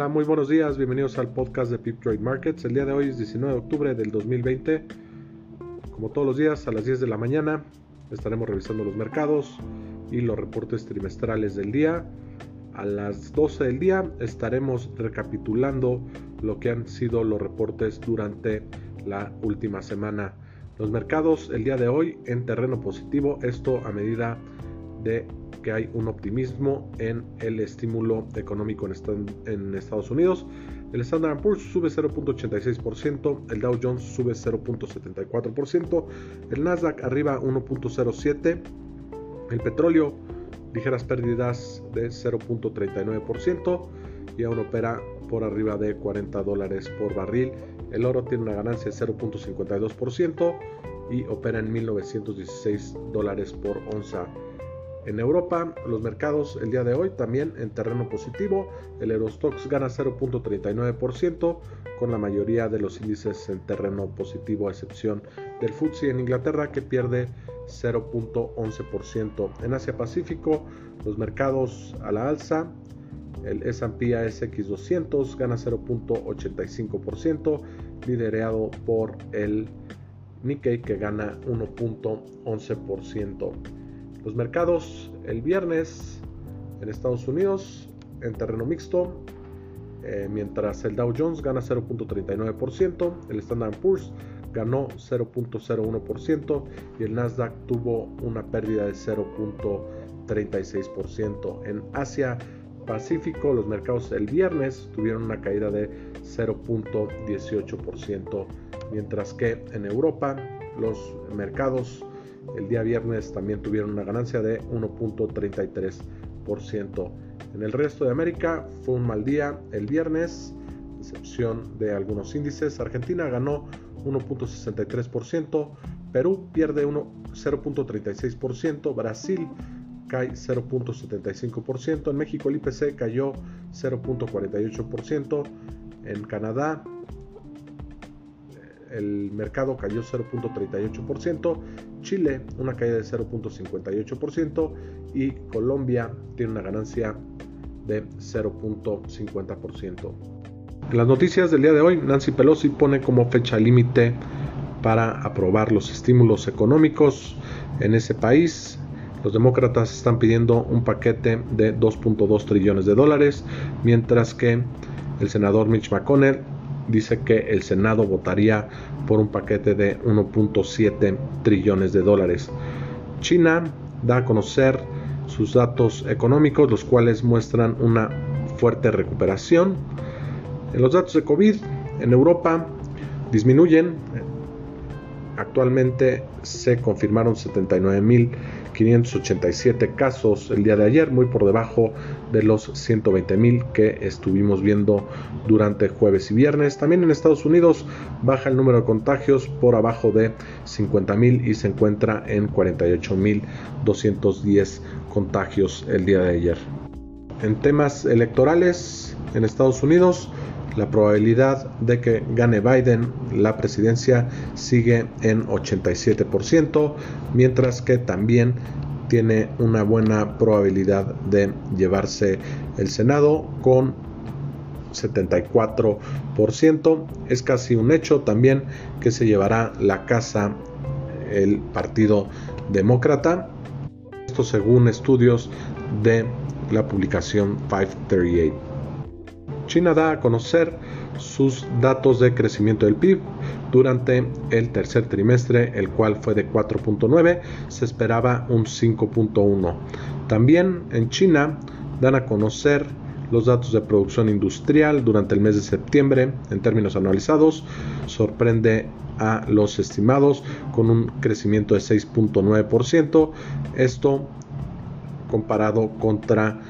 Hola, muy buenos días, bienvenidos al podcast de Pip Trade Markets. El día de hoy es 19 de octubre del 2020. Como todos los días, a las 10 de la mañana estaremos revisando los mercados y los reportes trimestrales del día. A las 12 del día estaremos recapitulando lo que han sido los reportes durante la última semana. Los mercados el día de hoy en terreno positivo, esto a medida de que hay un optimismo en el estímulo económico en, Estados Unidos. El Standard Poor's sube 0.86%, el Dow Jones sube 0.74%, el Nasdaq arriba 1.07%, el petróleo ligeras pérdidas de 0.39% y aún opera por arriba de 40 dólares por barril. El oro tiene una ganancia de 0.52% y opera en 1916 dólares por onza. En Europa, los mercados el día de hoy también en terreno positivo. El Eurostox gana 0.39% con la mayoría de los índices en terreno positivo a excepción del FTSE en Inglaterra que pierde 0.11%. En Asia Pacífico, los mercados a la alza. El S&P ASX 200 gana 0.85%, liderado por el Nikkei que gana 1.11%. Los mercados el viernes en Estados Unidos en terreno mixto, eh, mientras el Dow Jones gana 0.39%, el Standard Poor's ganó 0.01% y el Nasdaq tuvo una pérdida de 0.36%. En Asia Pacífico, los mercados el viernes tuvieron una caída de 0.18%, mientras que en Europa los mercados el día viernes también tuvieron una ganancia de 1.33%. En el resto de América fue un mal día el viernes, excepción de algunos índices. Argentina ganó 1.63%, Perú pierde 0.36%, Brasil cae 0.75%, en México el IPC cayó 0.48%, en Canadá el mercado cayó 0.38%, Chile una caída de 0.58% y Colombia tiene una ganancia de 0.50%. En las noticias del día de hoy, Nancy Pelosi pone como fecha límite para aprobar los estímulos económicos en ese país. Los demócratas están pidiendo un paquete de 2.2 trillones de dólares, mientras que el senador Mitch McConnell dice que el Senado votaría por un paquete de 1.7 trillones de dólares. China da a conocer sus datos económicos, los cuales muestran una fuerte recuperación. En los datos de COVID en Europa disminuyen. Actualmente se confirmaron 79 mil 587 casos el día de ayer, muy por debajo de los 120 mil que estuvimos viendo durante jueves y viernes. También en Estados Unidos baja el número de contagios por abajo de 50 mil y se encuentra en 48 mil 210 contagios el día de ayer. En temas electorales en Estados Unidos, la probabilidad de que gane Biden la presidencia sigue en 87%, mientras que también tiene una buena probabilidad de llevarse el Senado con 74%. Es casi un hecho también que se llevará la casa el Partido Demócrata. Esto según estudios de la publicación 538. China da a conocer sus datos de crecimiento del PIB durante el tercer trimestre, el cual fue de 4.9, se esperaba un 5.1. También en China dan a conocer los datos de producción industrial durante el mes de septiembre en términos anualizados. Sorprende a los estimados con un crecimiento de 6.9%. Esto comparado contra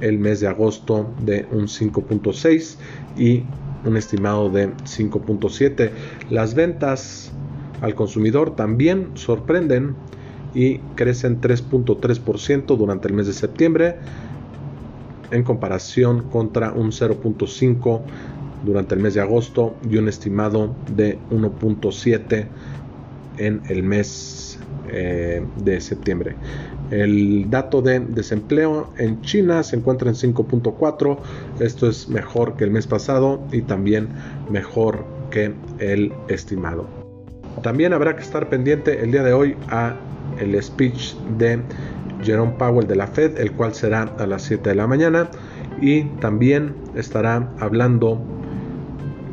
el mes de agosto de un 5.6 y un estimado de 5.7. Las ventas al consumidor también sorprenden y crecen 3.3% durante el mes de septiembre en comparación contra un 0.5 durante el mes de agosto y un estimado de 1.7 en el mes eh, de septiembre. El dato de desempleo en China se encuentra en 5.4. Esto es mejor que el mes pasado y también mejor que el estimado. También habrá que estar pendiente el día de hoy a el speech de Jerome Powell de la Fed, el cual será a las 7 de la mañana y también estará hablando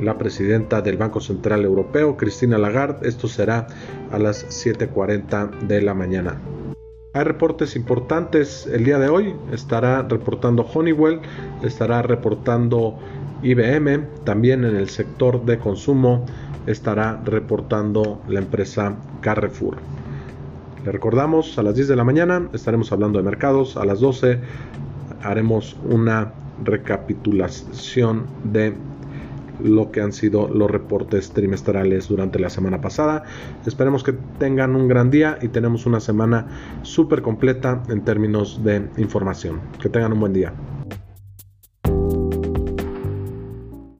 la presidenta del Banco Central Europeo, Cristina Lagarde. Esto será a las 7.40 de la mañana. Hay reportes importantes el día de hoy. Estará reportando Honeywell, estará reportando IBM, también en el sector de consumo estará reportando la empresa Carrefour. Le recordamos, a las 10 de la mañana estaremos hablando de mercados, a las 12 haremos una recapitulación de lo que han sido los reportes trimestrales durante la semana pasada. Esperemos que tengan un gran día y tenemos una semana súper completa en términos de información. Que tengan un buen día.